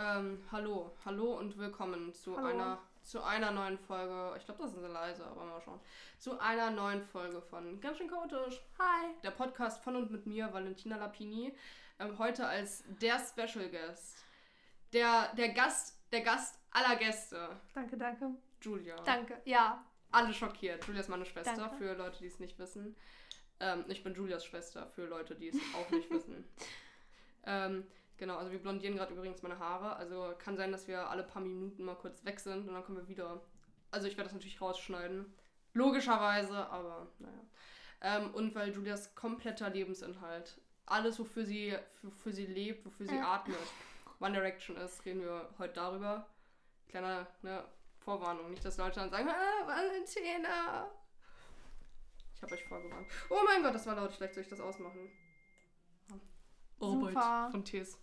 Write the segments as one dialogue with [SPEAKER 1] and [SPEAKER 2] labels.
[SPEAKER 1] Ähm, hallo, hallo und willkommen zu
[SPEAKER 2] Hallo.
[SPEAKER 1] einer zu einer neuen Folge. Ich glaube, das sind sie leise, aber mal schauen. Zu einer neuen Folge von Ganz schön chaotisch.
[SPEAKER 2] Hi.
[SPEAKER 1] Der Podcast von und mit mir, Valentina Lapini. Ähm, heute als der Special Guest. Der, der Gast, der Gast aller Gäste.
[SPEAKER 2] Danke, danke.
[SPEAKER 1] Julia.
[SPEAKER 2] Danke. Ja.
[SPEAKER 1] Alle schockiert. Julia ist meine Schwester,
[SPEAKER 2] Danke.
[SPEAKER 1] für Leute, die es nicht wissen. Ähm, ich bin Julias Schwester, für Leute, die es auch nicht wissen. Ähm, genau, also wir blondieren gerade übrigens meine Haare. Also kann sein, dass wir alle paar Minuten mal kurz weg sind und dann kommen wir wieder. Also ich werde das natürlich rausschneiden. Logischerweise, aber naja. Ähm, und weil Julias kompletter Lebensinhalt, alles, wofür sie, wofür sie lebt, wofür sie atmet, One Direction ist, reden wir heute darüber. Kleiner ne, Vorwarnung, nicht, dass Leute dann sagen, ah, Valentina. Ich habe euch vorgewarnt. Oh mein Gott, das war laut. Vielleicht soll ich das ausmachen.
[SPEAKER 2] Super.
[SPEAKER 1] von Tees.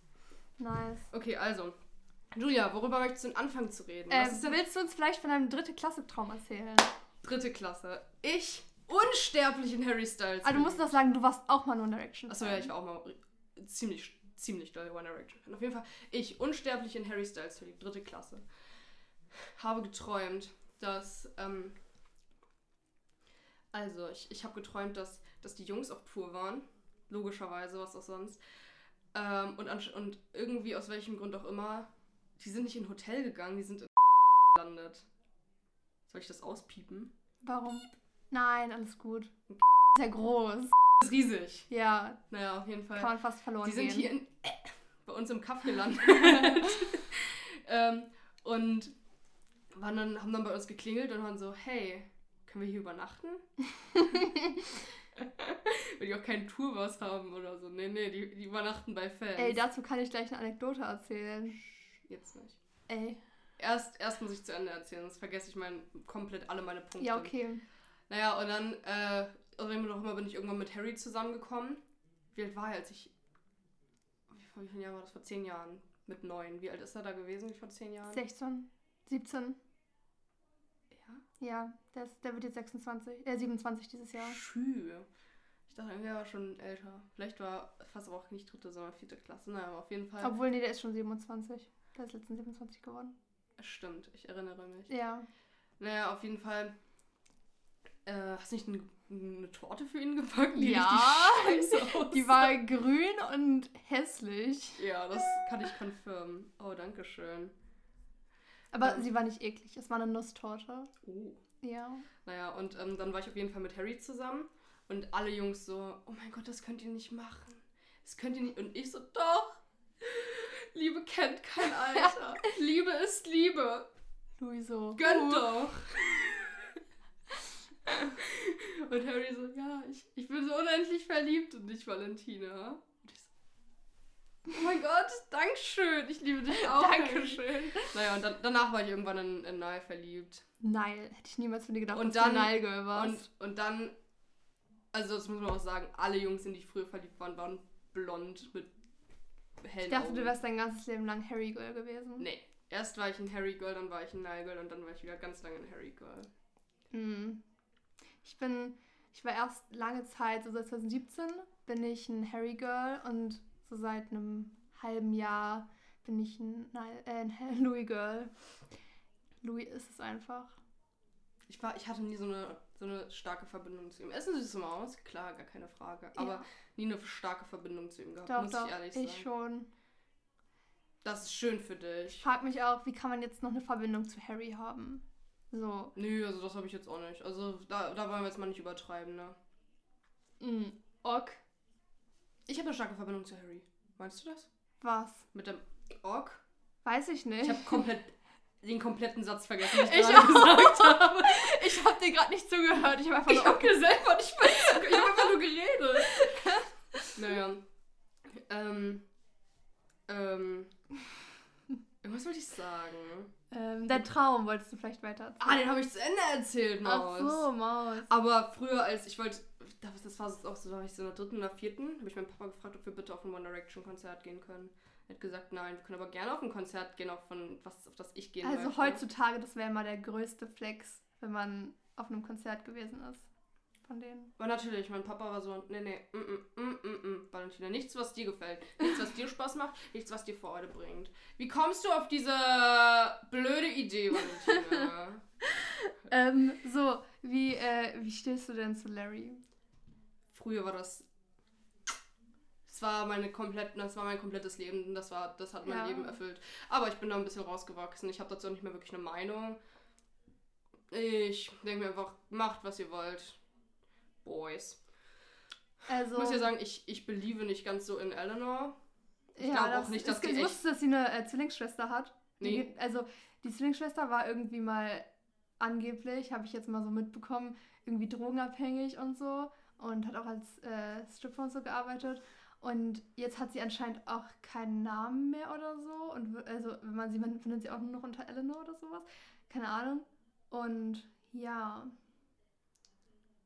[SPEAKER 2] Nice.
[SPEAKER 1] Okay, also. Julia, worüber möchtest du denn anfangen zu reden?
[SPEAKER 2] Äh,
[SPEAKER 1] Was ist denn
[SPEAKER 2] willst du uns vielleicht von deinem dritte Klasse Traum erzählen?
[SPEAKER 1] dritte Klasse? Ich, unsterblich in Harry Styles.
[SPEAKER 2] Ah, du musst doch sagen, du warst auch mal in One Direction.
[SPEAKER 1] Achso, ja, ich war auch mal ziemlich, ziemlich doll One Direction. Fan. Auf jeden Fall, ich, unsterblich in Harry Styles verliebt, dritte Klasse, habe geträumt, dass, ähm, also, ich, ich habe geträumt, dass, dass die Jungs auf Tour waren, logischerweise, was auch sonst, ähm, und, und irgendwie, aus welchem Grund auch immer, die sind nicht in ein Hotel gegangen, die sind in gelandet. Soll ich das auspiepen?
[SPEAKER 2] Warum? Nein, alles gut. Sehr groß.
[SPEAKER 1] Das ist riesig.
[SPEAKER 2] Ja,
[SPEAKER 1] Naja, auf jeden Fall.
[SPEAKER 2] kann man fast verloren
[SPEAKER 1] Die sind
[SPEAKER 2] gehen.
[SPEAKER 1] hier in, äh, bei uns im Kaff gelandet. ähm, und waren dann, haben dann bei uns geklingelt und waren so, hey, können wir hier übernachten? Weil die auch keinen Tourbus haben oder so. Nee, nee, die, die übernachten bei Fans.
[SPEAKER 2] Ey, dazu kann ich gleich eine Anekdote erzählen.
[SPEAKER 1] Jetzt nicht.
[SPEAKER 2] Ey.
[SPEAKER 1] Erst, erst muss ich zu Ende erzählen, sonst vergesse ich mein, komplett alle meine Punkte.
[SPEAKER 2] Ja, okay.
[SPEAKER 1] Naja, und dann, äh, also immer noch immer bin ich irgendwann mit Harry zusammengekommen. Wie alt war er, als ich. Wie wie vielen Jahren war das? Vor zehn Jahren. Mit neun. Wie alt ist er da gewesen vor zehn Jahren?
[SPEAKER 2] 16, 17.
[SPEAKER 1] Ja.
[SPEAKER 2] Der, ist, der wird jetzt 26, äh, 27 dieses Jahr.
[SPEAKER 1] Schü. Ich dachte, er war schon älter. Vielleicht war fast aber auch nicht dritte, sondern vierte Klasse. Naja, aber auf jeden Fall.
[SPEAKER 2] Obwohl, nee, der ist schon 27. Der ist letztens 27 geworden.
[SPEAKER 1] Stimmt, ich erinnere mich.
[SPEAKER 2] Ja.
[SPEAKER 1] Naja, auf jeden Fall. Äh, hast du nicht ein, eine Torte für ihn gebacken? Die
[SPEAKER 2] Ja? Die war grün und hässlich.
[SPEAKER 1] Ja, das kann ich confirmen. Oh, danke schön.
[SPEAKER 2] Aber
[SPEAKER 1] Ähm.
[SPEAKER 2] sie war nicht eklig. Es war eine Nusstorte.
[SPEAKER 1] Oh.
[SPEAKER 2] Ja.
[SPEAKER 1] Naja, und ähm, dann war ich auf jeden Fall mit Harry zusammen und alle Jungs so, oh mein Gott, das könnt ihr nicht machen. Das könnt ihr nicht. Und ich so, doch. Liebe kennt kein Alter. Liebe ist Liebe.
[SPEAKER 2] Louis so.
[SPEAKER 1] Gönnt
[SPEAKER 2] uh,
[SPEAKER 1] doch. Und Harry so, ja, ich, ich bin so unendlich verliebt in dich, Valentina. Oh mein Gott, Dankeschön. Ich liebe dich auch.
[SPEAKER 2] Dankeschön.
[SPEAKER 1] Naja, und dann, danach war ich irgendwann in, in Nile verliebt.
[SPEAKER 2] Nile. Hätte ich niemals von dir gedacht,
[SPEAKER 1] Und
[SPEAKER 2] dass du
[SPEAKER 1] dann-
[SPEAKER 2] Nile Girl warst.
[SPEAKER 1] Und, und dann, also das muss man auch sagen, alle Jungs, in die ich früher verliebt war, waren blond mit hellen
[SPEAKER 2] ich dachte,
[SPEAKER 1] Augen.
[SPEAKER 2] du wärst dein ganzes Leben lang Harry Girl gewesen.
[SPEAKER 1] Nee, erst war ich ein Harry Girl, dann war ich ein Nile Girl und dann war ich wieder ganz lange ein Harry Girl.
[SPEAKER 2] Hm. Ich bin, ich war erst lange Zeit, so seit 2017 bin ich ein Harry Girl und so seit einem halben Jahr bin ich ein, äh, ein Louis Girl. Louis ist es einfach.
[SPEAKER 1] Ich, war, ich hatte nie so eine, so eine starke Verbindung zu ihm. Er ist eine süße Maus, klar, gar keine Frage. Aber
[SPEAKER 2] Ja.
[SPEAKER 1] nie eine starke Verbindung zu ihm gehabt,
[SPEAKER 2] Doch,
[SPEAKER 1] muss
[SPEAKER 2] doch,
[SPEAKER 1] ich ehrlich
[SPEAKER 2] ich
[SPEAKER 1] sagen.
[SPEAKER 2] schon.
[SPEAKER 1] Das ist schön für
[SPEAKER 2] Ich
[SPEAKER 1] dich.
[SPEAKER 2] frage mich auch, wie kann man jetzt noch eine Verbindung zu Harry haben? So.
[SPEAKER 1] Nö, also das habe ich jetzt auch nicht. Also da, da wollen wir jetzt mal nicht übertreiben, ne?
[SPEAKER 2] Mm, ok.
[SPEAKER 1] Ich habe eine starke Verbindung zu Harry. Meinst du das?
[SPEAKER 2] Was?
[SPEAKER 1] Mit dem Ork?
[SPEAKER 2] Weiß ich nicht.
[SPEAKER 1] Ich habe komplett den kompletten Satz vergessen, den ich,
[SPEAKER 2] Ich
[SPEAKER 1] gerade gesagt habe.
[SPEAKER 2] ich habe dir gerade nicht zugehört. Ich habe einfach
[SPEAKER 1] Ich
[SPEAKER 2] nur
[SPEAKER 1] habe dir selber nicht mehr zugehört. Ich habe einfach nur geredet. naja. Ähm. Ähm. Irgendwas wollte ich sagen.
[SPEAKER 2] ähm, dein Traum wolltest du vielleicht weiter erzählen.
[SPEAKER 1] Ah, den habe ich zu Ende erzählt, Maus.
[SPEAKER 2] Ach so, Maus.
[SPEAKER 1] Aber früher, als ich wollte, das war auch so, da war ich so in der dritten oder vierten, habe ich meinen Papa gefragt, ob wir bitte auf ein One Direction Konzert gehen können. Er hat gesagt, nein, wir können aber gerne auf ein Konzert gehen, auch von was, auf das ich gehen
[SPEAKER 2] Also
[SPEAKER 1] möchte.
[SPEAKER 2] heutzutage, das wäre mal der größte Flex, wenn man auf einem Konzert gewesen ist. von denen.
[SPEAKER 1] Aber natürlich, mein Papa war so, nee, nee, mm, mm, mm, mm, mm, Valentina, nichts, was dir gefällt. Nichts, was dir Spaß macht, nichts, was dir Freude bringt. Wie kommst du auf diese blöde Idee, Valentina?
[SPEAKER 2] Ähm, so, wie, äh, wie stehst du denn zu Larry?
[SPEAKER 1] Früher war das. Das war meine komplett, das war mein komplettes Leben. Das war, das hat mein
[SPEAKER 2] Ja.
[SPEAKER 1] Leben erfüllt. Aber ich bin da ein bisschen rausgewachsen. Ich habe dazu nicht mehr wirklich eine Meinung. Ich denke mir einfach, macht was ihr wollt. Boys.
[SPEAKER 2] Also,
[SPEAKER 1] Ich muss ja sagen, ich, ich beliebe nicht ganz so in Eleanor. Ich
[SPEAKER 2] ja,
[SPEAKER 1] glaube auch nicht, dass die
[SPEAKER 2] ich wusste, dass sie eine äh, Zwillingsschwester hat. Die
[SPEAKER 1] Nee.
[SPEAKER 2] geht- Also, die Zwillingsschwester war irgendwie mal angeblich, habe ich jetzt mal so mitbekommen, irgendwie drogenabhängig und so und hat auch als äh, Stripper und so gearbeitet. Und jetzt hat sie anscheinend auch keinen Namen mehr oder so. Und also, wenn man sie, man findet sie auch nur noch unter Eleanor oder sowas. Keine Ahnung. Und ja,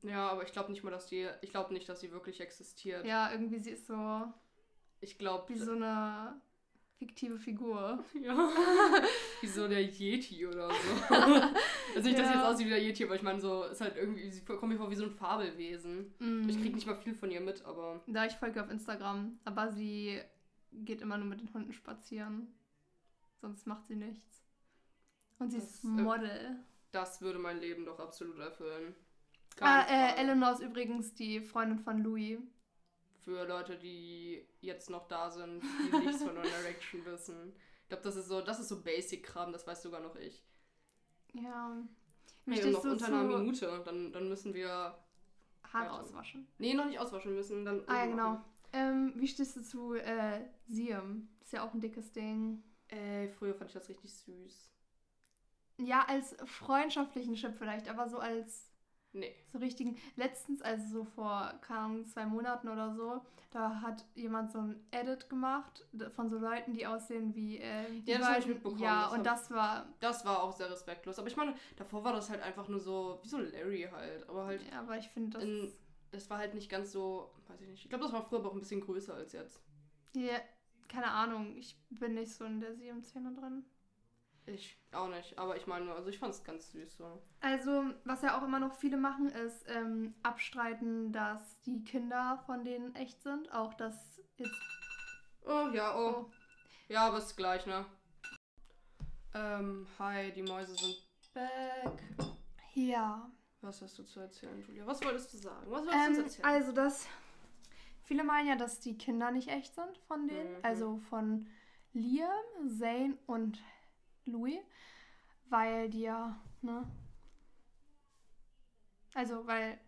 [SPEAKER 1] Ja, aber ich glaube nicht mal, dass die. Ich glaube nicht, dass sie wirklich existiert.
[SPEAKER 2] ja, irgendwie sie ist so
[SPEAKER 1] Ich glaube.
[SPEAKER 2] wie so eine fiktive Figur.
[SPEAKER 1] Ja. wie so der Yeti oder so. also nicht, dass
[SPEAKER 2] Ja.
[SPEAKER 1] jetzt aussieht wie der Yeti, aber ich meine, so ist halt irgendwie, sie kommt mir vor wie so ein Fabelwesen.
[SPEAKER 2] Mm.
[SPEAKER 1] Ich krieg nicht mal viel von ihr mit, aber
[SPEAKER 2] Da ich folge auf Instagram, aber sie geht immer nur mit den Hunden spazieren. Sonst macht sie nichts. Und sie
[SPEAKER 1] Das,
[SPEAKER 2] ist
[SPEAKER 1] äh,
[SPEAKER 2] Model.
[SPEAKER 1] das würde mein Leben doch absolut erfüllen.
[SPEAKER 2] ah, äh. Eleanor ist übrigens die Freundin von Louis.
[SPEAKER 1] Für Leute, die jetzt noch da sind, die nichts von One Direction wissen. Ich glaube, das ist so, das ist so Basic-Kram, das weiß sogar noch ich.
[SPEAKER 2] Ja. Wie
[SPEAKER 1] Hey, und noch unter einer Minute, dann, dann müssen wir.
[SPEAKER 2] Haare
[SPEAKER 1] weiter.
[SPEAKER 2] auswaschen?
[SPEAKER 1] Nee, noch nicht auswaschen, wir müssen dann.
[SPEAKER 2] Ah ja, genau. Ähm, wie stehst du zu äh, Siam? Ist ja auch ein dickes Ding.
[SPEAKER 1] Ey, früher fand ich das richtig süß.
[SPEAKER 2] Ja, als freundschaftlichen Chip vielleicht, aber so als
[SPEAKER 1] Nee.
[SPEAKER 2] so richtigen. Letztens, also so vor, Ahnung, zwei Monaten oder so, da hat jemand so ein Edit gemacht von so Leuten, die aussehen wie. Äh, die
[SPEAKER 1] Ja, das hab ich mitbekommen,
[SPEAKER 2] Ja,
[SPEAKER 1] das
[SPEAKER 2] und
[SPEAKER 1] hab-
[SPEAKER 2] das war.
[SPEAKER 1] Das war auch sehr respektlos. Aber ich meine, davor war das halt einfach nur so, wie so Larry halt. Aber halt,
[SPEAKER 2] Ja, aber ich finde das.
[SPEAKER 1] in, das war halt nicht ganz so, weiß ich nicht. Ich glaube, das war früher aber auch ein bisschen größer als jetzt.
[SPEAKER 2] Ja, keine Ahnung, ich bin nicht so in der Siam-Szene drin.
[SPEAKER 1] Ich auch nicht. Aber ich meine, also ich fand es ganz süß so.
[SPEAKER 2] Also, was ja auch immer noch viele machen, ist ähm, abstreiten, dass die Kinder von denen echt sind. Auch das jetzt.
[SPEAKER 1] Oh, ja, oh.
[SPEAKER 2] Oh.
[SPEAKER 1] Ja, aber ist gleich, ne? Ähm, hi, die Mäuse sind back.
[SPEAKER 2] Ja.
[SPEAKER 1] Was hast du zu erzählen, Julia? Was wolltest du sagen? Was wolltest du
[SPEAKER 2] Ähm,
[SPEAKER 1] uns erzählen?
[SPEAKER 2] also das. Viele meinen ja, dass die Kinder nicht echt sind von denen.
[SPEAKER 1] Mhm.
[SPEAKER 2] Also von Liam, Zane und Louis. Weil die ja, ne? Also, weil.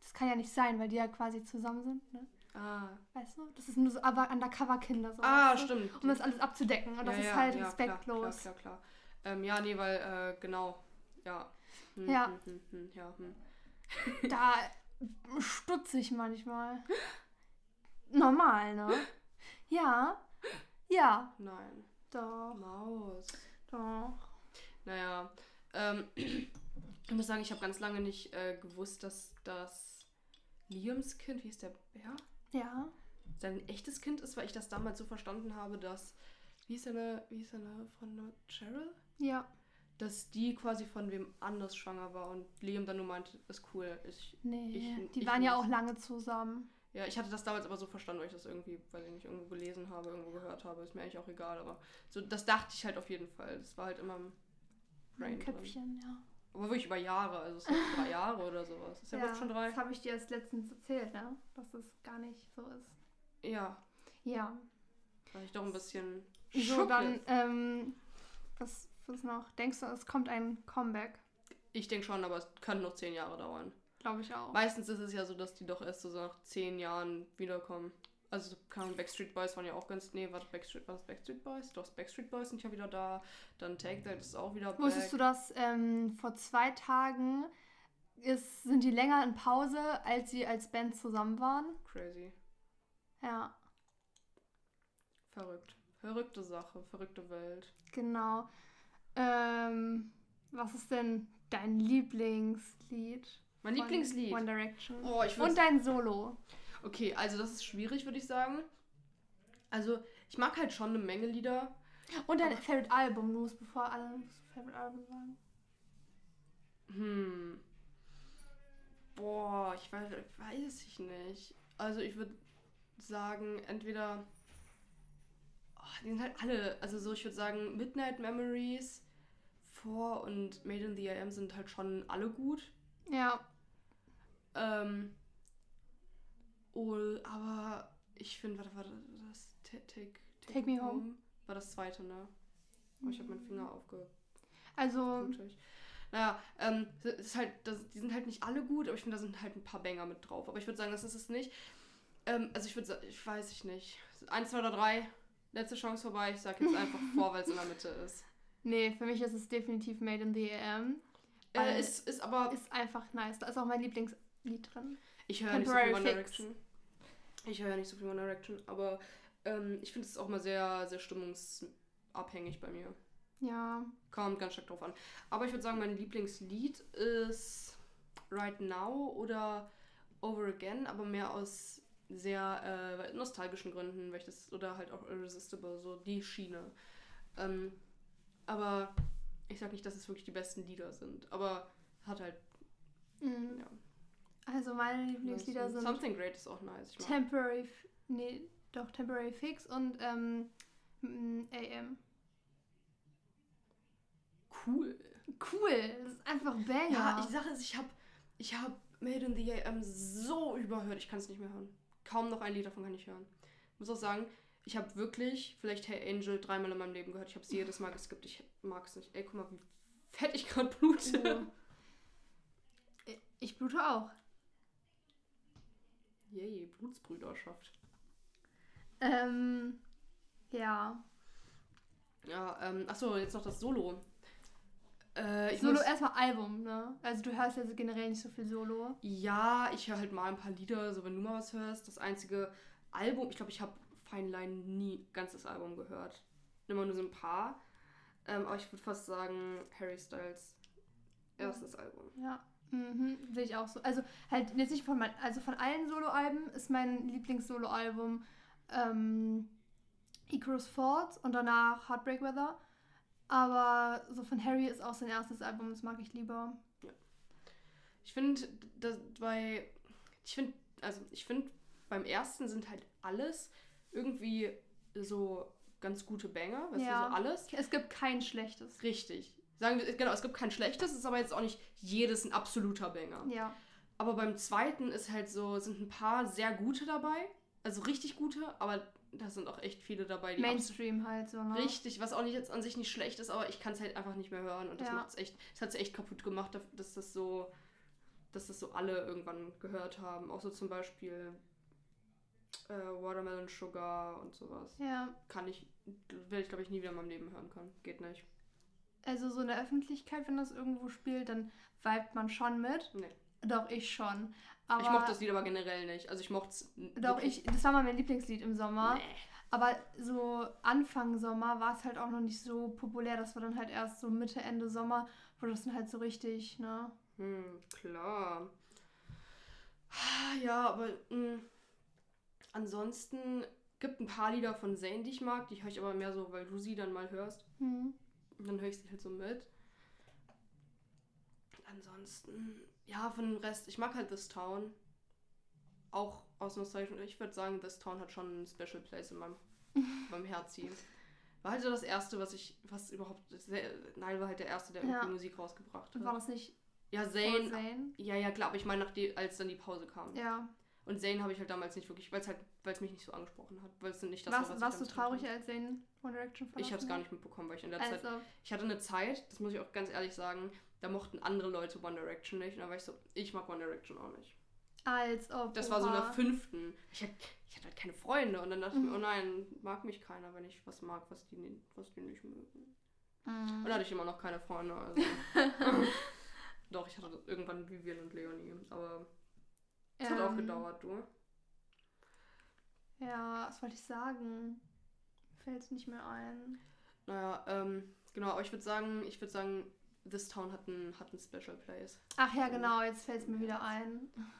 [SPEAKER 2] Das kann ja nicht sein, weil die ja quasi zusammen sind, ne?
[SPEAKER 1] ah,
[SPEAKER 2] Weißt du? Das ist nur so aber Undercover-Kinder. So,
[SPEAKER 1] ah
[SPEAKER 2] weißt du?
[SPEAKER 1] stimmt.
[SPEAKER 2] Um das alles abzudecken. Und das
[SPEAKER 1] Ja,
[SPEAKER 2] ist
[SPEAKER 1] ja,
[SPEAKER 2] halt
[SPEAKER 1] ja,
[SPEAKER 2] respektlos.
[SPEAKER 1] Klar, klar, klar, klar. Ähm, ja, nee, weil, äh, genau. Ja. Hm,
[SPEAKER 2] Ja.
[SPEAKER 1] Hm, hm, hm, ja, hm.
[SPEAKER 2] Da stutze ich manchmal. Normal, ne? Ja. Ja.
[SPEAKER 1] Nein.
[SPEAKER 2] Doch.
[SPEAKER 1] Maus.
[SPEAKER 2] Doch.
[SPEAKER 1] Naja. Ähm, ich muss sagen, ich habe ganz lange nicht äh, gewusst, dass das Liams Kind, wie ist der Bär?
[SPEAKER 2] Ja.
[SPEAKER 1] Sein echtes Kind ist, weil ich das damals so verstanden habe, dass. Wie ist seine, wie ist seine Freundin? Cheryl?
[SPEAKER 2] Ja.
[SPEAKER 1] Dass die quasi von wem anders schwanger war und Liam dann nur meinte, ist cool. Ich,
[SPEAKER 2] Nee.
[SPEAKER 1] Ich-
[SPEAKER 2] die
[SPEAKER 1] ich
[SPEAKER 2] waren ja
[SPEAKER 1] nicht.
[SPEAKER 2] auch lange zusammen.
[SPEAKER 1] Ja, ich hatte das damals aber so verstanden, weil ich das irgendwie, weiß ich nicht, irgendwo gelesen habe, irgendwo gehört habe. Ist mir eigentlich auch egal, aber so, das dachte ich halt auf jeden Fall. Das war halt immer im Brain.
[SPEAKER 2] Köpfchen, ja.
[SPEAKER 1] Aber wirklich über Jahre, also es sind drei Jahre oder sowas. Ist ja, wirklich schon drei?
[SPEAKER 2] Das habe ich dir erst letztens erzählt, ne? Dass das gar nicht so ist.
[SPEAKER 1] Ja,
[SPEAKER 2] Ja.
[SPEAKER 1] war ich doch ein bisschen
[SPEAKER 2] So, dann, ähm, was, was noch? Denkst du, es kommt ein Comeback?
[SPEAKER 1] Ich denke schon, aber es kann noch zehn Jahre dauern.
[SPEAKER 2] Glaube ich auch.
[SPEAKER 1] Meistens ist es ja so, dass die doch erst so nach zehn Jahren wiederkommen. Also, keine Backstreet Boys waren ja auch ganz. Nee, warte, Backstreet, war das Backstreet Boys? Doch, Backstreet Boys sind ja wieder da. Dann Take That ist auch wieder.
[SPEAKER 2] Wusstest du, dass ähm, vor zwei Tagen ist, sind die länger in Pause, als sie als Band zusammen waren?
[SPEAKER 1] Crazy.
[SPEAKER 2] Ja,
[SPEAKER 1] Verrückt. Verrückte Sache, verrückte Welt.
[SPEAKER 2] genau. Ähm, was ist denn dein Lieblingslied?
[SPEAKER 1] Mein
[SPEAKER 2] von
[SPEAKER 1] Lieblingslied.
[SPEAKER 2] One Direction.
[SPEAKER 1] Oh, ich
[SPEAKER 2] Und dein Solo.
[SPEAKER 1] Okay, also das ist schwierig, würde ich sagen. Also, ich mag halt schon eine Menge Lieder.
[SPEAKER 2] Und dein Favorite Album. Du musst bevor alle Favorite Album sagen.
[SPEAKER 1] Hm. Boah, ich weiß, weiß ich nicht. Also ich würde sagen, entweder. Oh, die sind halt alle. Also so, ich würde sagen, Midnight Memories, 4 und Made in the AM sind halt schon alle gut.
[SPEAKER 2] Ja.
[SPEAKER 1] Ähm. Oh, aber ich finde, warte, warte, das Take, take,
[SPEAKER 2] Take Me Home.
[SPEAKER 1] war das zweite, ne? Oh, ich habe meinen Finger aufge
[SPEAKER 2] Also,
[SPEAKER 1] blutig. Naja, ähm, ist halt, das, die sind halt nicht alle gut, aber ich finde, da sind halt ein paar Banger mit drauf. Aber ich würde sagen, das ist es nicht. Ähm, also ich würde sagen, ich weiß ich nicht. Eins, zwei oder drei, letzte Chance vorbei. Ich sag jetzt einfach vor, weil es in der Mitte ist.
[SPEAKER 2] nee, für mich ist es definitiv Made in the AM.
[SPEAKER 1] Äh, ist, ist aber.
[SPEAKER 2] Ist einfach nice. Da ist auch mein Lieblingslied drin.
[SPEAKER 1] Ich höre ja nicht so viel One. Direction. Ich höre ja nicht so viel One Direction, aber ähm, ich finde es auch mal sehr, sehr stimmungsabhängig bei mir.
[SPEAKER 2] Ja.
[SPEAKER 1] Kommt ganz stark drauf an. Aber ich würde sagen, mein Lieblingslied ist Right Now oder Over Again, aber mehr aus sehr äh, nostalgischen Gründen, weil ich das, oder halt auch Irresistible, so die Schiene. Ähm, aber ich sag nicht, dass es wirklich die besten Lieder sind, aber hat halt,
[SPEAKER 2] Mhm.
[SPEAKER 1] ja.
[SPEAKER 2] Also meine Lieblingslieder sind
[SPEAKER 1] Something Great ist auch nice.
[SPEAKER 2] Temporary, F- nee, doch Temporary Fix und ähm, AM.
[SPEAKER 1] Cool.
[SPEAKER 2] Cool, das ist einfach Banger.
[SPEAKER 1] Ja, ich sage es, ich habe ich hab Made in the AM so überhört, ich kann es nicht mehr hören. Kaum noch ein Lied davon kann ich hören. Ich muss auch sagen, ich habe wirklich vielleicht Hey Angel dreimal in meinem Leben gehört. Ich habe es jedes Mal geskippt. Ich mag es nicht. Ey, guck mal, wie fett ich gerade blute.
[SPEAKER 2] Oh. Ich blute auch.
[SPEAKER 1] Yay, Blutsbrüderschaft.
[SPEAKER 2] Ähm, ja.
[SPEAKER 1] Ja, ähm, achso, jetzt noch das Solo. Äh, ich
[SPEAKER 2] Solo erstmal Album, ne? Also du hörst ja so generell nicht so viel Solo.
[SPEAKER 1] Ja, ich höre halt mal ein paar Lieder, so wenn du mal was hörst. Das einzige Album, ich glaube, ich habe Fine Line nie ganzes Album gehört. Immer nur so ein paar. Ähm, aber ich würde fast sagen, Harry Styles erstes Album.
[SPEAKER 2] Ja. Mhm, sehe ich auch so. Also halt jetzt nicht von mein, also von allen Soloalben ist mein Lieblings-Solo-Album ähm, Icarus Falls und danach Heartbreak Weather. Aber so von Harry ist auch sein erstes Album, das mag ich lieber.
[SPEAKER 1] Ich finde, dass bei. Ich finde, also ich finde, beim ersten sind halt alles irgendwie so ganz gute Banger. Weißt
[SPEAKER 2] Ja.
[SPEAKER 1] du, so alles.
[SPEAKER 2] Es gibt kein schlechtes.
[SPEAKER 1] Richtig. Sagen wir, genau, es gibt kein schlechtes, es ist aber jetzt auch nicht jedes ein absoluter Banger.
[SPEAKER 2] Ja.
[SPEAKER 1] Aber beim zweiten ist halt so, sind ein paar sehr gute dabei. Also richtig gute, aber da sind auch echt viele dabei, die
[SPEAKER 2] Mainstream halt so, ne?
[SPEAKER 1] Richtig, was auch nicht jetzt an sich nicht schlecht ist, aber ich kann es halt einfach nicht mehr hören. Und das
[SPEAKER 2] Ja.
[SPEAKER 1] macht's echt, das hat es echt kaputt gemacht, dass das so, dass das so alle irgendwann gehört haben. Auch so zum Beispiel äh, Watermelon Sugar und sowas.
[SPEAKER 2] Ja.
[SPEAKER 1] Kann ich, werde ich glaube ich nie wieder in meinem Leben hören können. Geht nicht.
[SPEAKER 2] Also so in der Öffentlichkeit, wenn das irgendwo spielt, dann vibet man schon mit.
[SPEAKER 1] Nee.
[SPEAKER 2] Doch, ich schon. Aber
[SPEAKER 1] ich mochte das Lied aber generell nicht. Also ich mochte es.
[SPEAKER 2] Doch, ich, das war mal mein Lieblingslied im Sommer.
[SPEAKER 1] Nee.
[SPEAKER 2] Aber so Anfang Sommer war es halt auch noch nicht so populär. Das war dann halt erst so Mitte, Ende Sommer, wo das dann halt so richtig, ne?
[SPEAKER 1] Hm, klar. Ja, aber mh, ansonsten gibt ein paar Lieder von Zayn, die ich mag. Die höre ich aber mehr so, weil du sie dann mal hörst.
[SPEAKER 2] Hm.
[SPEAKER 1] Und dann höre ich sie halt so mit. Ansonsten, ja, von dem Rest, ich mag halt This Town. Auch aus Nostalgie. Ich würde sagen, This Town hat schon einen Special Place in meinem, meinem Herzen. War halt so das erste, was ich, was überhaupt, nein, war halt der erste, der
[SPEAKER 2] Ja.
[SPEAKER 1] irgendwie Musik rausgebracht
[SPEAKER 2] Und war
[SPEAKER 1] hat.
[SPEAKER 2] das nicht
[SPEAKER 1] Ja, Zayn,
[SPEAKER 2] Zayn?
[SPEAKER 1] ja, ja, klar, aber ich meine, als dann die Pause kam.
[SPEAKER 2] Ja.
[SPEAKER 1] Und Zayn habe ich halt damals nicht wirklich, weil es halt, weil es mich nicht so angesprochen hat. Weil es nicht das
[SPEAKER 2] warst
[SPEAKER 1] war, was
[SPEAKER 2] warst du
[SPEAKER 1] ich damals
[SPEAKER 2] traurig,
[SPEAKER 1] gemacht
[SPEAKER 2] als Zayn One Direction
[SPEAKER 1] habe. Ich habe es gar nicht mitbekommen, weil ich in der Zeit,
[SPEAKER 2] Also,
[SPEAKER 1] ich hatte eine Zeit, das muss ich auch ganz ehrlich sagen, da mochten andere Leute One Direction nicht. Und da war ich so, ich mag One Direction auch nicht.
[SPEAKER 2] als ob.
[SPEAKER 1] Das war so in der fünften. Ich hatte, ich hatte halt keine Freunde. Und dann dachte ich
[SPEAKER 2] Mhm.
[SPEAKER 1] mir, oh nein, mag mich keiner, wenn ich was mag, was die, was die nicht mögen.
[SPEAKER 2] Mhm.
[SPEAKER 1] Und dann hatte ich immer noch keine Freunde. Also. Doch, ich hatte irgendwann Vivian und Leonie. Aber es hat auch
[SPEAKER 2] Ähm,
[SPEAKER 1] gedauert, du.
[SPEAKER 2] Ja, was wollte ich sagen? Fällt es nicht mehr ein.
[SPEAKER 1] Naja, ähm, genau, aber ich würde sagen, ich würde sagen, This Town hat einen, hat einen Special Place.
[SPEAKER 2] Ach ja, genau, jetzt fällt es mir wieder ein.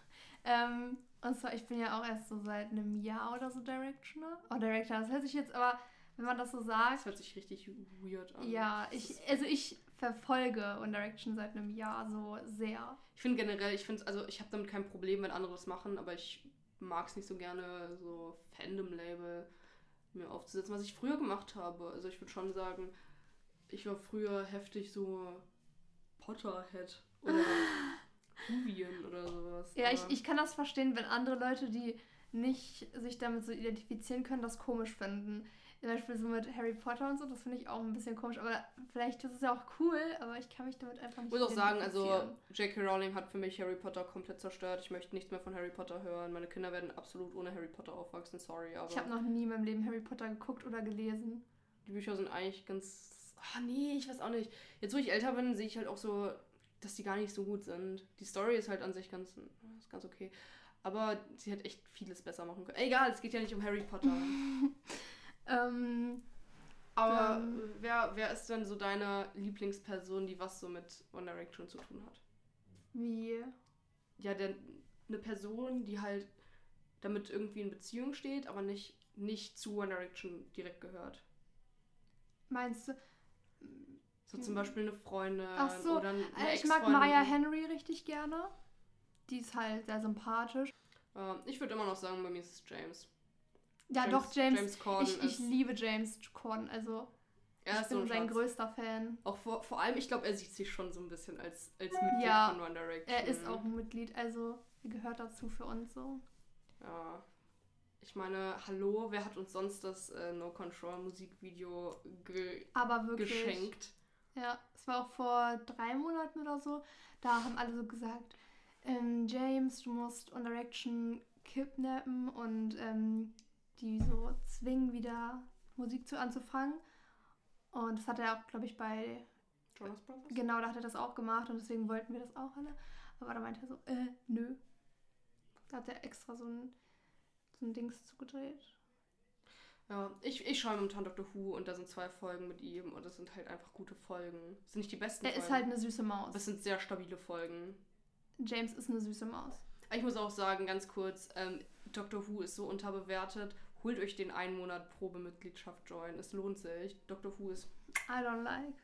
[SPEAKER 2] Ähm, und zwar, ich bin ja auch erst so seit einem Jahr oder so Directioner. Oh, Director, das hört sich jetzt aber wenn man das so sagt.
[SPEAKER 1] Das hört sich richtig weird an.
[SPEAKER 2] Ja, ich, also ich verfolge One Direction seit einem Jahr so sehr.
[SPEAKER 1] Ich finde generell, ich finde also ich habe damit kein Problem, wenn andere das machen, aber ich mag es nicht so gerne, so Fandom-Label mir aufzusetzen, was ich früher gemacht habe. Also ich würde schon sagen, ich war früher heftig so Potterhead oder Huvien oder sowas.
[SPEAKER 2] Ja, ich, ich kann das verstehen, wenn andere Leute, die nicht sich damit so identifizieren können, das komisch finden. Zum Beispiel so mit Harry Potter und so, das finde ich auch ein bisschen komisch. Aber vielleicht ist es ja auch cool, aber ich kann mich damit einfach
[SPEAKER 1] Ich
[SPEAKER 2] nicht
[SPEAKER 1] muss auch sagen, also. J.K. Rowling hat für mich Harry Potter komplett zerstört. Ich möchte nichts mehr von Harry Potter hören. Meine Kinder werden absolut ohne Harry Potter aufwachsen, sorry, aber
[SPEAKER 2] Ich habe noch nie in meinem Leben Harry Potter geguckt oder gelesen.
[SPEAKER 1] die Bücher sind eigentlich ganz. Ah, nee, ich weiß auch nicht. Jetzt, wo ich älter bin, sehe ich halt auch so, dass die gar nicht so gut sind. Die Story ist halt an sich ganz, ist ganz okay. Aber sie hätte echt vieles besser machen können. Egal, es geht ja nicht um Harry Potter.
[SPEAKER 2] Ähm,
[SPEAKER 1] Aber
[SPEAKER 2] Ähm.
[SPEAKER 1] wer, wer ist denn so deine Lieblingsperson, die was so mit One Direction zu tun hat?
[SPEAKER 2] wie?
[SPEAKER 1] Ja, der, eine Person, die halt damit irgendwie in Beziehung steht, aber nicht, nicht zu One Direction direkt gehört.
[SPEAKER 2] Meinst du?
[SPEAKER 1] So zum Beispiel eine Freundin
[SPEAKER 2] Ach so,
[SPEAKER 1] oder eine
[SPEAKER 2] Äh, ich mag. Maya Henry richtig gerne. Die ist halt sehr sympathisch.
[SPEAKER 1] Ähm, ich würde immer noch sagen, bei mir ist es James.
[SPEAKER 2] Ja,
[SPEAKER 1] James,
[SPEAKER 2] doch, James.
[SPEAKER 1] James Corden
[SPEAKER 2] ich, ich liebe James Corden. Also,
[SPEAKER 1] er
[SPEAKER 2] ich
[SPEAKER 1] ist so
[SPEAKER 2] bin
[SPEAKER 1] ein
[SPEAKER 2] sein
[SPEAKER 1] Schatz.
[SPEAKER 2] größter Fan.
[SPEAKER 1] Auch vor, vor allem, ich glaube, er sieht sich schon so ein bisschen als, als Mitglied
[SPEAKER 2] Ja,
[SPEAKER 1] von One Direction.
[SPEAKER 2] Er ist auch ein Mitglied, also er gehört dazu für uns so.
[SPEAKER 1] Ja. Ich meine, hallo, wer hat uns sonst das äh, No Control Musikvideo ge
[SPEAKER 2] Aber wirklich.
[SPEAKER 1] geschenkt?
[SPEAKER 2] Ja, es war auch vor drei Monaten oder so. Da haben alle so gesagt, ähm, James, du musst One Direction kidnappen und ähm, die so zwingen, wieder Musik zu anzufangen. Und das hat er auch, glaube ich, bei,
[SPEAKER 1] Jonas Brothers?
[SPEAKER 2] genau, da hat er das auch gemacht und deswegen wollten wir das auch alle. Aber da meinte er so, äh, nö. Da hat er extra so ein, so ein Dings zugedreht.
[SPEAKER 1] Ja, ich, ich schaue momentan Dr. Who und da sind zwei Folgen mit ihm und das sind halt einfach gute Folgen. Das sind nicht die besten
[SPEAKER 2] Er
[SPEAKER 1] Folgen.
[SPEAKER 2] ist halt eine süße Maus.
[SPEAKER 1] es sind sehr stabile Folgen.
[SPEAKER 2] James ist eine süße Maus.
[SPEAKER 1] Ich muss auch sagen, ganz kurz, ähm, Dr. Who ist so unterbewertet. Holt euch den einen Monat Probemitgliedschaft join. Es lohnt sich. Dr. Who ist.
[SPEAKER 2] I don't like.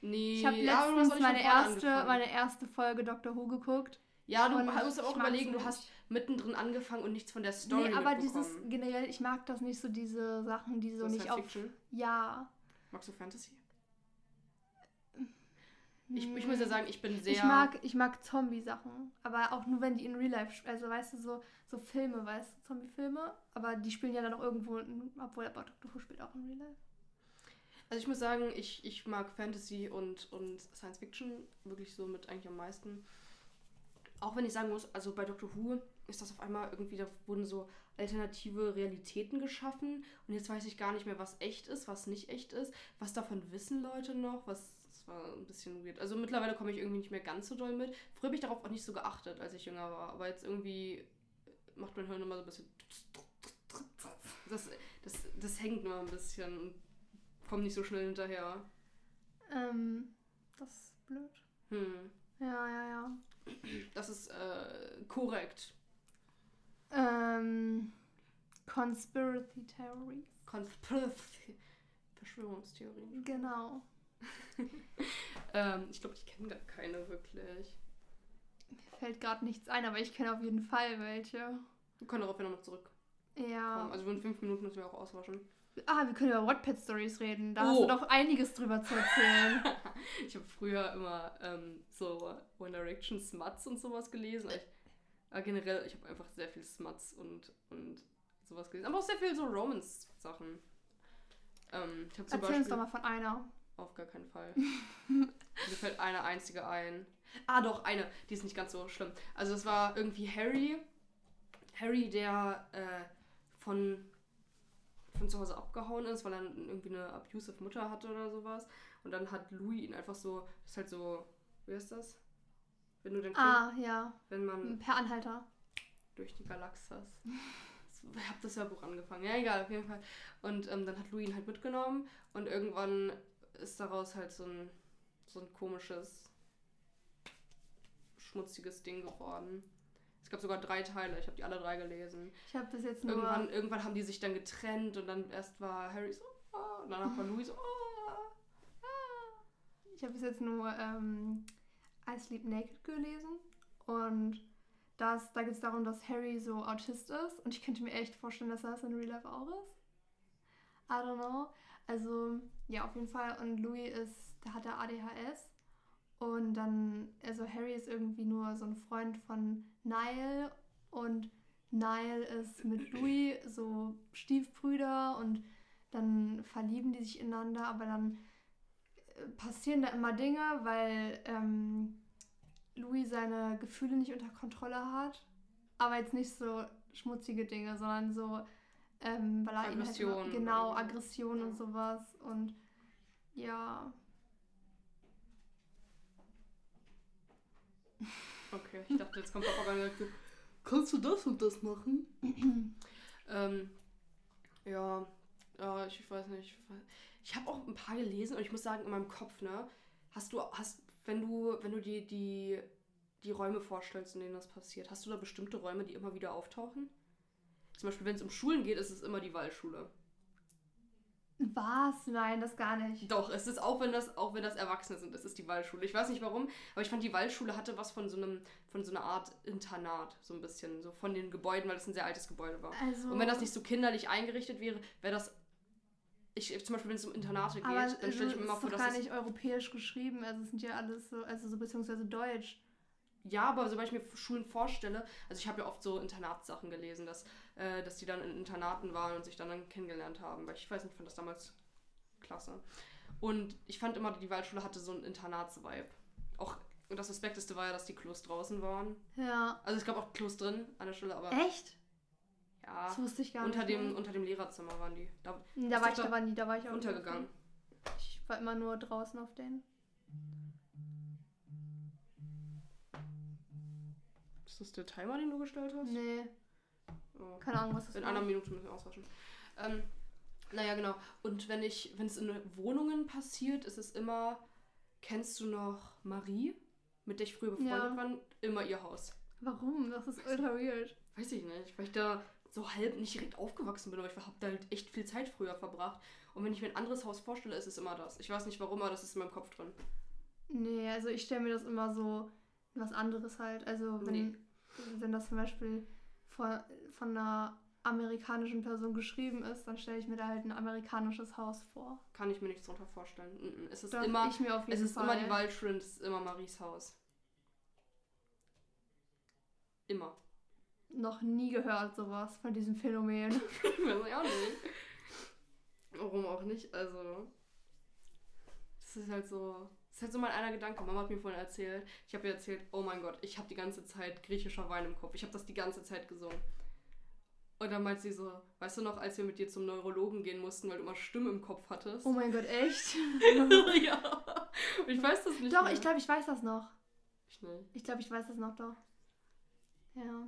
[SPEAKER 1] Nee,
[SPEAKER 2] Ich habe
[SPEAKER 1] ja,
[SPEAKER 2] letztens
[SPEAKER 1] nicht
[SPEAKER 2] meine erste,
[SPEAKER 1] angefangen.
[SPEAKER 2] meine erste Folge Doctor Who geguckt.
[SPEAKER 1] Ja, du musst aber auch überlegen, du hast mittendrin angefangen und nichts von der Story
[SPEAKER 2] nee, aber dieses generell, ich mag das nicht so, diese Sachen, die so,
[SPEAKER 1] So
[SPEAKER 2] nicht auf. Ja.
[SPEAKER 1] Magst du Fantasy? Ich, ich muss ja sagen, ich bin sehr.
[SPEAKER 2] Ich mag, ich mag Zombie-Sachen, aber auch nur wenn die in Real Life, sp- also weißt du, so, so Filme, weißt du, Zombie-Filme, aber die spielen ja dann auch irgendwo, in, obwohl aber Doctor Who spielt auch in Real Life.
[SPEAKER 1] Also ich muss sagen, ich, ich mag Fantasy und, und Science Fiction wirklich so mit eigentlich am meisten. Auch wenn ich sagen muss, also bei Doctor Who ist das auf einmal irgendwie, da wurden so alternative Realitäten geschaffen und jetzt weiß ich gar nicht mehr, was echt ist, was nicht echt ist. Was davon wissen Leute noch, was das war ein bisschen weird. Also mittlerweile komme ich irgendwie nicht mehr ganz so doll mit. Früher habe ich darauf auch nicht so geachtet, als ich jünger war, aber jetzt irgendwie macht mein Hirn immer so ein bisschen das, das, das hängt nur ein bisschen und kommt nicht so schnell hinterher.
[SPEAKER 2] Ähm, das ist blöd.
[SPEAKER 1] Hm.
[SPEAKER 2] Ja, ja, ja.
[SPEAKER 1] Das ist äh, korrekt.
[SPEAKER 2] Ähm, Conspiracy Theories.
[SPEAKER 1] Conspiracy. Verschwörungstheorien.
[SPEAKER 2] Genau.
[SPEAKER 1] Ähm, ich glaube, ich kenne gar keine wirklich.
[SPEAKER 2] Mir fällt gerade nichts ein, aber ich kenne auf jeden Fall welche.
[SPEAKER 1] Wir können darauf ja noch zurück.
[SPEAKER 2] Ja.
[SPEAKER 1] Also in fünf Minuten müssen wir auch auswaschen.
[SPEAKER 2] Ah, wir können über Wattpad-Stories reden. Da hast
[SPEAKER 1] Oh.
[SPEAKER 2] du doch einiges drüber zu erzählen.
[SPEAKER 1] ich habe früher immer ähm, so One Direction Smuts und sowas gelesen. Ich, aber generell, ich habe einfach sehr viel Smuts und, und sowas gelesen. Aber auch sehr viel so Romance-Sachen. Ähm,
[SPEAKER 2] Erzähl uns doch
[SPEAKER 1] Beispiel...
[SPEAKER 2] mal von einer.
[SPEAKER 1] Auf gar keinen Fall. Mir fällt eine einzige ein. Ah, doch, eine. Die ist nicht ganz so schlimm. Also, es war irgendwie Harry. Harry, der äh, von, von zu Hause abgehauen ist, weil er irgendwie eine abusive Mutter hatte oder sowas. Und dann hat Louis ihn einfach so. Das ist halt so. Wie heißt das? Wenn du den
[SPEAKER 2] Ah, ja.
[SPEAKER 1] wenn man
[SPEAKER 2] Per Anhalter.
[SPEAKER 1] durch die Galaxas. Ich habe das Hörbuch angefangen. Ja, egal, auf jeden Fall. Und ähm, dann hat Louis ihn halt mitgenommen und irgendwann ist daraus halt so ein, so ein komisches, schmutziges Ding geworden. Es gab sogar drei Teile, ich habe die alle drei gelesen.
[SPEAKER 2] Ich habe bis jetzt nur.
[SPEAKER 1] Irgendwann, irgendwann haben die sich dann getrennt und dann erst war Harry so, ah. Und danach war Louis so, ah.
[SPEAKER 2] Ich habe bis jetzt nur ähm, I Sleep Naked gelesen und das, da geht es darum, dass Harry so Autist ist und ich könnte mir echt vorstellen, dass er das in Real Life auch ist. I don't know. Also, ja, auf jeden Fall. Und Louis ist, der hat der ADHS. Und dann, also Harry ist irgendwie nur so ein Freund von Niall. Und Niall ist mit Louis so Stiefbrüder. Und dann verlieben die sich ineinander. Aber dann äh, passieren da immer Dinge, weil ähm, Louis seine Gefühle nicht unter Kontrolle hat. Aber jetzt nicht so schmutzige Dinge, sondern so ähm, weil er
[SPEAKER 1] Aggression.
[SPEAKER 2] Ihn halt genau, Aggression und sowas. Und ja.
[SPEAKER 1] Okay, ich dachte, jetzt kommt Papa und sagt kannst du das und das machen? ähm, ja, ja, ich weiß nicht. Ich habe auch ein paar gelesen und ich muss sagen, in meinem Kopf, ne, hast du, hast, wenn du, wenn du die, die, die Räume vorstellst, in denen das passiert, hast du da bestimmte Räume, die immer wieder auftauchen? Zum Beispiel, wenn es um Schulen geht, ist es immer die Waldschule.
[SPEAKER 2] Was? Nein, das gar nicht.
[SPEAKER 1] Doch, es ist auch wenn das, auch wenn das Erwachsene sind, es ist die Waldschule. Ich weiß nicht warum, aber ich fand die Waldschule hatte was von so einem, von so einer Art Internat, so ein bisschen, so von den Gebäuden, weil das ein sehr altes Gebäude war.
[SPEAKER 2] Also,
[SPEAKER 1] Und wenn das nicht so kinderlich eingerichtet wäre, wäre das. Ich, zum Beispiel, wenn es um Internate geht, dann stelle ich mir immer
[SPEAKER 2] ist
[SPEAKER 1] vor, dass
[SPEAKER 2] gar
[SPEAKER 1] es,
[SPEAKER 2] nicht europäisch geschrieben. Also es sind ja alles so, also so beziehungsweise deutsch.
[SPEAKER 1] Ja, aber sobald ich mir Schulen vorstelle, also ich habe ja oft so Internatssachen gelesen, dass, äh, dass die dann in Internaten waren und sich dann, dann kennengelernt haben. Weil ich weiß nicht, ich fand das damals klasse. Und ich fand immer, die Waldschule hatte so einen Internats-Vibe. Auch und das Respekteste war ja, dass die Klos draußen waren.
[SPEAKER 2] Ja.
[SPEAKER 1] Also es gab auch Klos drin an der Schule, aber
[SPEAKER 2] Echt?
[SPEAKER 1] ja,
[SPEAKER 2] Das wusste ich gar
[SPEAKER 1] unter
[SPEAKER 2] nicht.
[SPEAKER 1] dem,
[SPEAKER 2] mehr.
[SPEAKER 1] unter dem Lehrerzimmer waren die. Da
[SPEAKER 2] da war ich
[SPEAKER 1] da
[SPEAKER 2] aber nie, da war ich auch
[SPEAKER 1] untergegangen.
[SPEAKER 2] Ich war immer nur draußen auf denen.
[SPEAKER 1] Das der Timer, den du gestellt hast?
[SPEAKER 2] Nee,
[SPEAKER 1] Oh.
[SPEAKER 2] keine Ahnung, was das
[SPEAKER 1] In
[SPEAKER 2] war.
[SPEAKER 1] einer Minute müssen wir auswaschen. Ähm, naja, genau. Und wenn ich, wenn es in Wohnungen passiert, ist es immer, kennst du noch Marie, mit der ich früher befreundet
[SPEAKER 2] Ja.
[SPEAKER 1] war? Immer ihr Haus.
[SPEAKER 2] Warum? Das ist ultra weird.
[SPEAKER 1] Weiß ich nicht, weil ich da so halb nicht direkt aufgewachsen bin, aber ich habe da halt echt viel Zeit früher verbracht. Und wenn ich mir ein anderes Haus vorstelle, ist es immer das. Ich weiß nicht warum, aber das ist in meinem Kopf drin.
[SPEAKER 2] Nee, also ich stelle mir das immer so was anderes halt. Also wenn,
[SPEAKER 1] Nee.
[SPEAKER 2] Wenn das zum Beispiel von, von einer amerikanischen Person geschrieben ist, dann stelle ich mir da halt ein amerikanisches Haus vor.
[SPEAKER 1] Kann ich mir nichts drunter vorstellen. Mm, mm. Es ist immer,
[SPEAKER 2] ich mir auf
[SPEAKER 1] es
[SPEAKER 2] jeden
[SPEAKER 1] ist
[SPEAKER 2] Fall.
[SPEAKER 1] immer die Waldschule und es ist immer Maries Haus. Immer.
[SPEAKER 2] Noch nie gehört sowas von diesem Phänomen.
[SPEAKER 1] Weiß ich auch nicht. Warum auch nicht? Also. Das ist halt so. Das ist halt so mein einer Gedanke. Mama hat mir vorhin erzählt. Ich habe ihr erzählt, oh mein Gott, ich habe die ganze Zeit griechischer Wein im Kopf. Ich habe das die ganze Zeit gesungen. Und dann meint sie so, weißt du noch, als wir mit dir zum Neurologen gehen mussten, weil du immer Stimme im Kopf hattest?
[SPEAKER 2] Oh mein Gott, echt?
[SPEAKER 1] ja. Ich weiß das nicht
[SPEAKER 2] doch,
[SPEAKER 1] mehr.
[SPEAKER 2] ich glaube, ich weiß das noch.
[SPEAKER 1] Ich nicht.
[SPEAKER 2] Ich glaube, ich weiß das noch doch. Ja.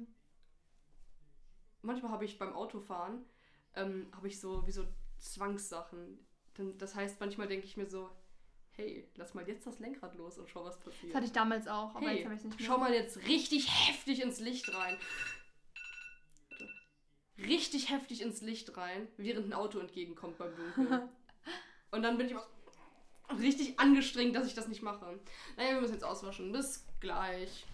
[SPEAKER 1] manchmal habe ich beim Autofahren, ähm, habe ich so wie so Zwangssachen. Das heißt, manchmal denke ich mir so, hey, lass mal jetzt das Lenkrad los und schau, was passiert.
[SPEAKER 2] Das hatte ich damals auch, aber
[SPEAKER 1] hey,
[SPEAKER 2] jetzt habe ich es nicht mehr.
[SPEAKER 1] schau mal jetzt richtig heftig ins Licht rein. Richtig heftig ins Licht rein, während ein Auto entgegenkommt beim Dunkeln. und dann bin ich immer so richtig angestrengt, dass ich das nicht mache. Naja, wir müssen jetzt auswaschen. Bis gleich.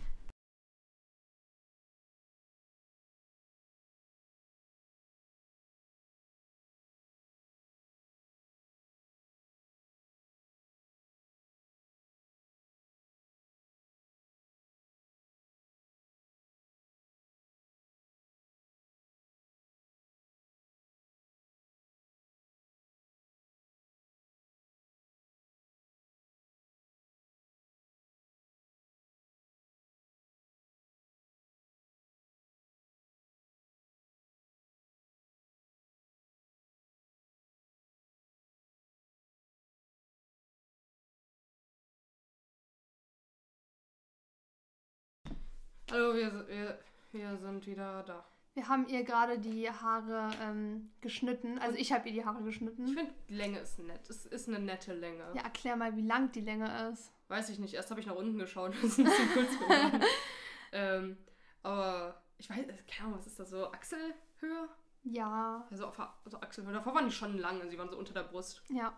[SPEAKER 1] Hallo, wir, wir, wir sind wieder da.
[SPEAKER 2] Wir haben ihr gerade die Haare ähm, geschnitten. Also ich habe ihr die Haare
[SPEAKER 1] Ich
[SPEAKER 2] geschnitten.
[SPEAKER 1] finde, die Länge ist nett. Es ist eine nette Länge.
[SPEAKER 2] Ja, erklär mal, wie lang die Länge ist.
[SPEAKER 1] Weiß ich nicht. Erst habe ich nach unten geschaut. Das ist ein bisschen kurz geworden. ähm, aber ich weiß, keine Ahnung, was ist das so? Achselhöhe?
[SPEAKER 2] Ja.
[SPEAKER 1] Also, auf, also Achselhöhlen. Davor waren die schon lang, also die waren so unter der Brust.
[SPEAKER 2] Ja.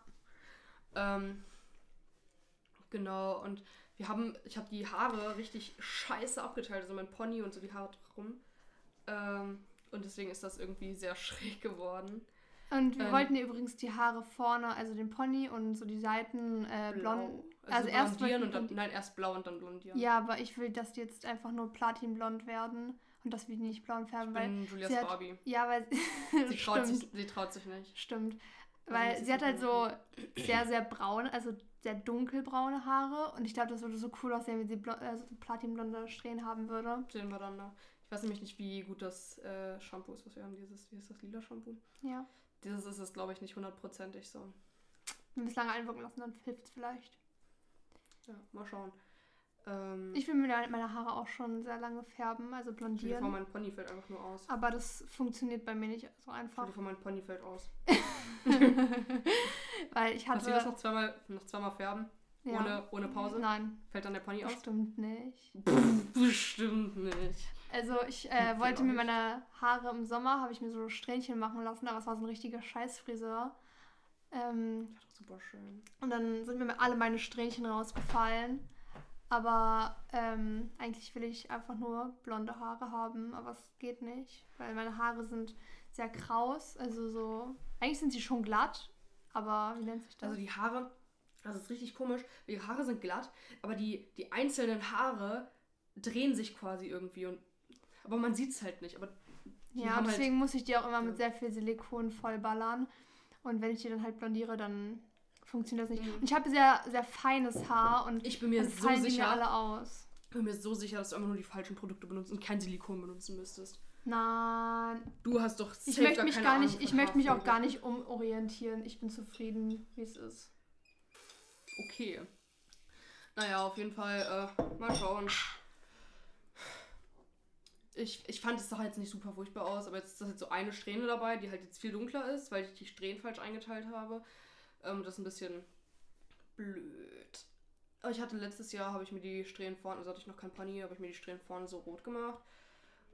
[SPEAKER 1] Ähm, genau, und wir haben, ich habe die Haare richtig scheiße abgeteilt, also mein Pony und so die Haare drum. Ähm, und deswegen ist das irgendwie sehr schräg geworden.
[SPEAKER 2] Und wir
[SPEAKER 1] Ähm.
[SPEAKER 2] wollten übrigens die Haare vorne, also den Pony und so die Seiten äh, blond.
[SPEAKER 1] Also,
[SPEAKER 2] Also erst
[SPEAKER 1] blondieren und dann, nein, erst blau und dann blondieren.
[SPEAKER 2] Ja, aber ich will, dass die jetzt einfach nur platinblond werden und dass wir die nicht blond
[SPEAKER 1] ich
[SPEAKER 2] färben, weil.
[SPEAKER 1] bin Julias
[SPEAKER 2] sie hat-
[SPEAKER 1] Barbie.
[SPEAKER 2] Ja, weil.
[SPEAKER 1] Sie traut, sich, sie traut sich nicht.
[SPEAKER 2] Stimmt. Weil
[SPEAKER 1] ich
[SPEAKER 2] sie hat halt so sehr, sehr braune, also sehr dunkelbraune Haare und ich glaube, das würde so cool aussehen, wenn sie also so platinblonde Strähnen haben würde.
[SPEAKER 1] Sehen wir dann da. Ich weiß nämlich nicht, wie gut das äh, Shampoo ist, was wir haben. Dieses, wie ist das, lila Shampoo?
[SPEAKER 2] Ja.
[SPEAKER 1] Dieses ist es, glaube ich, nicht hundertprozentig so.
[SPEAKER 2] Wenn wir es lange einwirken lassen, dann hilft es vielleicht.
[SPEAKER 1] Ja, mal schauen. Ähm,
[SPEAKER 2] Ich will mir meine Haare auch schon sehr lange färben, also
[SPEAKER 1] stell dir vor,
[SPEAKER 2] blondieren.
[SPEAKER 1] mein Pony fällt einfach nur aus.
[SPEAKER 2] Aber das funktioniert bei mir nicht so einfach.
[SPEAKER 1] dir vor, mein Pony fällt aus.
[SPEAKER 2] Weil ich
[SPEAKER 1] Kannst du das
[SPEAKER 2] hatte.
[SPEAKER 1] noch zweimal, noch zweimal färben?
[SPEAKER 2] ja.
[SPEAKER 1] Ohne, ohne Pause?
[SPEAKER 2] Nein,
[SPEAKER 1] Fällt dann der Pony aus?
[SPEAKER 2] bestimmt nicht.
[SPEAKER 1] Bestimmt nicht.
[SPEAKER 2] Also ich äh, wollte mir meine Haare im Sommer, habe ich mir so Strähnchen machen lassen, aber es war so ein richtiger Scheißfriseur. Ähm,
[SPEAKER 1] Ja, doch super schön.
[SPEAKER 2] und dann sind mir alle meine Strähnchen rausgefallen. Aber ähm, eigentlich will ich einfach nur blonde Haare haben, aber es geht nicht, weil meine Haare sind sehr kraus, also so. Eigentlich sind sie schon glatt, aber wie nennt sich das?
[SPEAKER 1] Also die Haare, das ist richtig komisch. Die Haare sind glatt, aber die, die einzelnen Haare drehen sich quasi irgendwie. Und, aber man sieht es halt nicht. Aber
[SPEAKER 2] ja,
[SPEAKER 1] halt-
[SPEAKER 2] deswegen muss ich die auch immer mit
[SPEAKER 1] Ja.
[SPEAKER 2] sehr viel Silikon vollballern. Und wenn ich die dann halt blondiere, dann funktioniert das nicht.
[SPEAKER 1] Mhm.
[SPEAKER 2] Und ich habe sehr, sehr feines Haar und
[SPEAKER 1] ich bin mir so
[SPEAKER 2] fallen die mir
[SPEAKER 1] sicher,
[SPEAKER 2] alle aus.
[SPEAKER 1] ich bin mir so sicher, dass du einfach nur die falschen Produkte benutzt und kein Silikon benutzen müsstest.
[SPEAKER 2] Nein,
[SPEAKER 1] Du hast doch
[SPEAKER 2] ich möchte mich gar
[SPEAKER 1] Ahnung
[SPEAKER 2] nicht, ich möchte mich auch gar nicht umorientieren. Ich bin zufrieden, wie es ist.
[SPEAKER 1] Okay. Naja, auf jeden Fall, äh, mal schauen. Ich, ich fand es doch jetzt nicht super furchtbar aus, aber jetzt ist das jetzt so eine Strähne dabei, die halt jetzt viel dunkler ist, weil ich die Strähnen falsch eingeteilt habe. Ähm, das ist ein bisschen blöd. Aber ich hatte letztes Jahr, habe ich mir die Strähnen vorne, also hatte ich noch kein Panier, habe ich mir die Strähnen vorne so rot gemacht.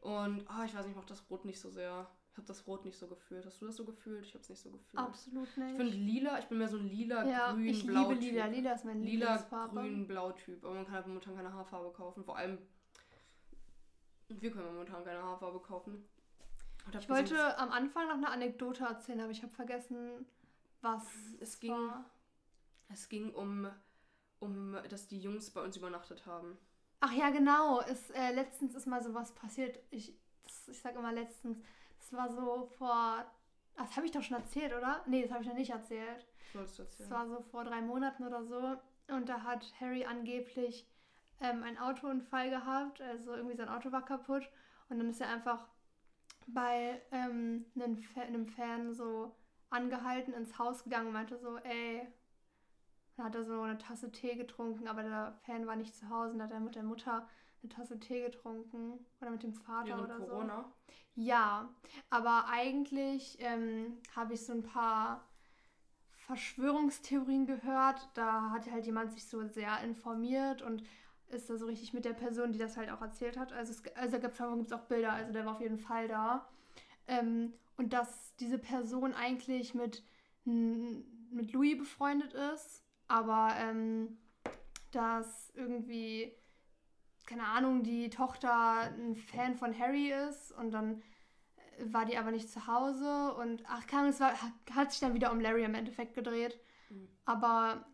[SPEAKER 1] Und, ah, ich weiß nicht, ich mochte das Rot nicht so sehr. Ich habe das Rot nicht so gefühlt. Hast du das so gefühlt? Ich habe es nicht so gefühlt.
[SPEAKER 2] Absolut
[SPEAKER 1] Ich finde
[SPEAKER 2] nicht.
[SPEAKER 1] lila, ich bin mehr so ein lila,
[SPEAKER 2] Ja,
[SPEAKER 1] grün,
[SPEAKER 2] ich
[SPEAKER 1] blau.
[SPEAKER 2] liebe lila. Lila ist meine
[SPEAKER 1] Lila, grün, blau Typ. Aber man kann halt momentan keine Haarfarbe kaufen. Vor allem, wir können momentan keine Haarfarbe kaufen.
[SPEAKER 2] Ich
[SPEAKER 1] gesehen,
[SPEAKER 2] wollte am Anfang noch eine Anekdote erzählen, aber ich habe vergessen, was
[SPEAKER 1] Es ging-
[SPEAKER 2] war.
[SPEAKER 1] es ging um, um, dass die Jungs bei uns übernachtet haben.
[SPEAKER 2] Ach ja, genau. Es, äh, letztens ist mal sowas passiert. Ich, das, ich sag immer letztens. Das war so vor. ah, Das habe ich doch schon erzählt, oder? Nee, das habe ich noch nicht erzählt. Das
[SPEAKER 1] erzählen?
[SPEAKER 2] war so vor drei Monaten oder so. Und da hat Harry angeblich ähm, einen Autounfall gehabt. Also irgendwie sein Auto war kaputt. Und dann ist er einfach bei ähm, einem, Fa einem Fan so angehalten, ins Haus gegangen und meinte so, ey. Dann hat er so eine Tasse Tee getrunken, aber der Fan war nicht zu Hause und hat er mit der Mutter eine Tasse Tee getrunken. Oder mit dem Vater
[SPEAKER 1] Während
[SPEAKER 2] oder so.
[SPEAKER 1] Corona.
[SPEAKER 2] Ja, aber eigentlich ähm, habe ich so ein paar Verschwörungstheorien gehört. Da hat halt jemand sich so sehr informiert und ist da so richtig mit der Person, die das halt auch erzählt hat. Also, es, also da gibt es auch Bilder, also der war auf jeden Fall da. Ähm, und dass diese Person eigentlich mit, mit Louis befreundet ist, aber ähm, dass irgendwie keine Ahnung, die Tochter ein Fan von Harry ist und dann äh, war die aber nicht zu Hause und ach Ahnung, es war, hat sich dann wieder um Larry im Endeffekt gedreht.
[SPEAKER 1] Mhm.
[SPEAKER 2] Aber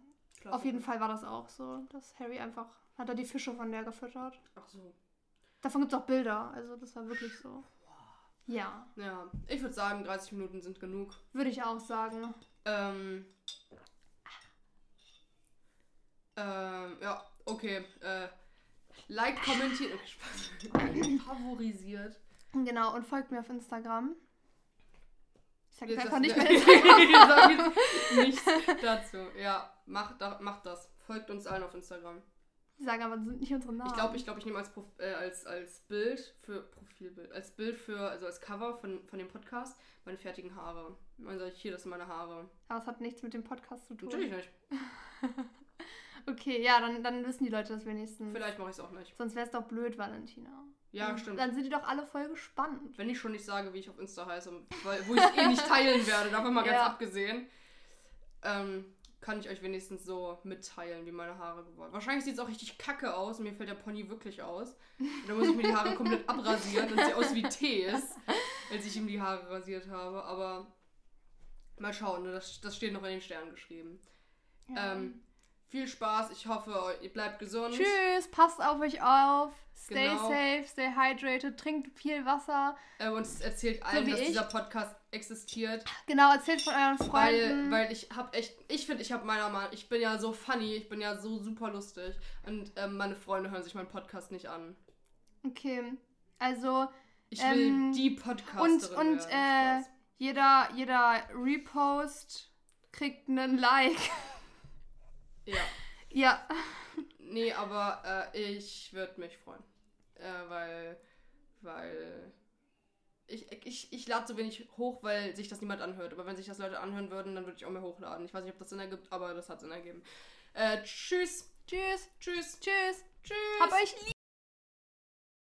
[SPEAKER 1] Klasse.
[SPEAKER 2] auf jeden Fall war das auch so, dass Harry einfach, hat er die Fische von der gefüttert.
[SPEAKER 1] Ach so.
[SPEAKER 2] Davon gibt es auch Bilder, also das war wirklich so. Ja,
[SPEAKER 1] Ja, ich würde sagen, 30 Minuten sind genug.
[SPEAKER 2] würde ich auch sagen.
[SPEAKER 1] Ähm. Ähm, ja, okay. Äh, like, kommentiert. Okay, Spaß. Favorisiert.
[SPEAKER 2] Genau, und folgt mir auf Instagram. Ich sag jetzt
[SPEAKER 1] Das-
[SPEAKER 2] einfach nicht mehr
[SPEAKER 1] Ich
[SPEAKER 2] Instagram.
[SPEAKER 1] sag jetzt nichts dazu. Ja, macht, da- macht das. Folgt uns allen auf Instagram.
[SPEAKER 2] Die sagen aber nicht unsere Namen.
[SPEAKER 1] Ich glaube, ich, glaub, ich nehme als, Prof äh, als, als Bild für Profilbild, als Bild für, also als Cover von, von dem Podcast meine fertigen Haare. Also hier, das sind meine Haare.
[SPEAKER 2] Aber es hat nichts mit dem Podcast zu tun.
[SPEAKER 1] Natürlich nicht.
[SPEAKER 2] Okay, ja, dann, dann wissen die Leute das wenigstens.
[SPEAKER 1] Vielleicht mache ich es auch nicht.
[SPEAKER 2] Sonst wäre es doch blöd, Valentina.
[SPEAKER 1] Ja,
[SPEAKER 2] Und
[SPEAKER 1] stimmt.
[SPEAKER 2] Dann sind die doch alle voll gespannt.
[SPEAKER 1] Wenn ich schon nicht sage, wie ich auf Insta heiße, weil, wo ich es eh nicht teilen werde, davon mal ganz
[SPEAKER 2] Ja.
[SPEAKER 1] abgesehen, ähm, kann ich euch wenigstens so mitteilen, wie meine Haare geworden sind. Wahrscheinlich sieht es auch richtig kacke aus und mir fällt der Pony wirklich aus. Und dann muss ich mir die Haare komplett abrasieren und sieht aus wie Tees, als ich ihm die Haare rasiert habe. Aber mal schauen, ne? das, das steht noch in den Sternen geschrieben.
[SPEAKER 2] Ja.
[SPEAKER 1] Ähm, viel Spaß, ich hoffe, ihr bleibt gesund.
[SPEAKER 2] Tschüss, passt auf euch auf. Stay
[SPEAKER 1] Genau.
[SPEAKER 2] safe, stay hydrated, trinkt viel Wasser.
[SPEAKER 1] Äh, und erzählt allen,
[SPEAKER 2] wie
[SPEAKER 1] dass
[SPEAKER 2] ich.
[SPEAKER 1] dieser Podcast existiert.
[SPEAKER 2] Genau, erzählt von euren
[SPEAKER 1] Weil,
[SPEAKER 2] Freunden.
[SPEAKER 1] weil ich hab echt, ich finde, ich habe meiner Meinung, ich bin ja so funny, ich bin ja so super lustig und ähm, meine Freunde hören sich meinen Podcast nicht an.
[SPEAKER 2] okay, also
[SPEAKER 1] Ich will
[SPEAKER 2] Ähm,
[SPEAKER 1] die
[SPEAKER 2] und,
[SPEAKER 1] Podcasterin
[SPEAKER 2] und
[SPEAKER 1] werden.
[SPEAKER 2] äh, jeder, jeder Repost kriegt einen Like.
[SPEAKER 1] Ja,
[SPEAKER 2] ja,
[SPEAKER 1] nee, aber äh, ich würde mich freuen, äh, weil, weil ich, ich, ich lade so wenig hoch, weil sich das niemand anhört. Aber wenn sich das Leute anhören würden, dann würde ich auch mehr hochladen. Ich weiß nicht, ob das Sinn ergibt, aber das hat Sinn ergeben. Äh, tschüss,
[SPEAKER 2] tschüss,
[SPEAKER 1] tschüss,
[SPEAKER 2] tschüss.
[SPEAKER 1] tschüss.
[SPEAKER 2] Hab euch lieb.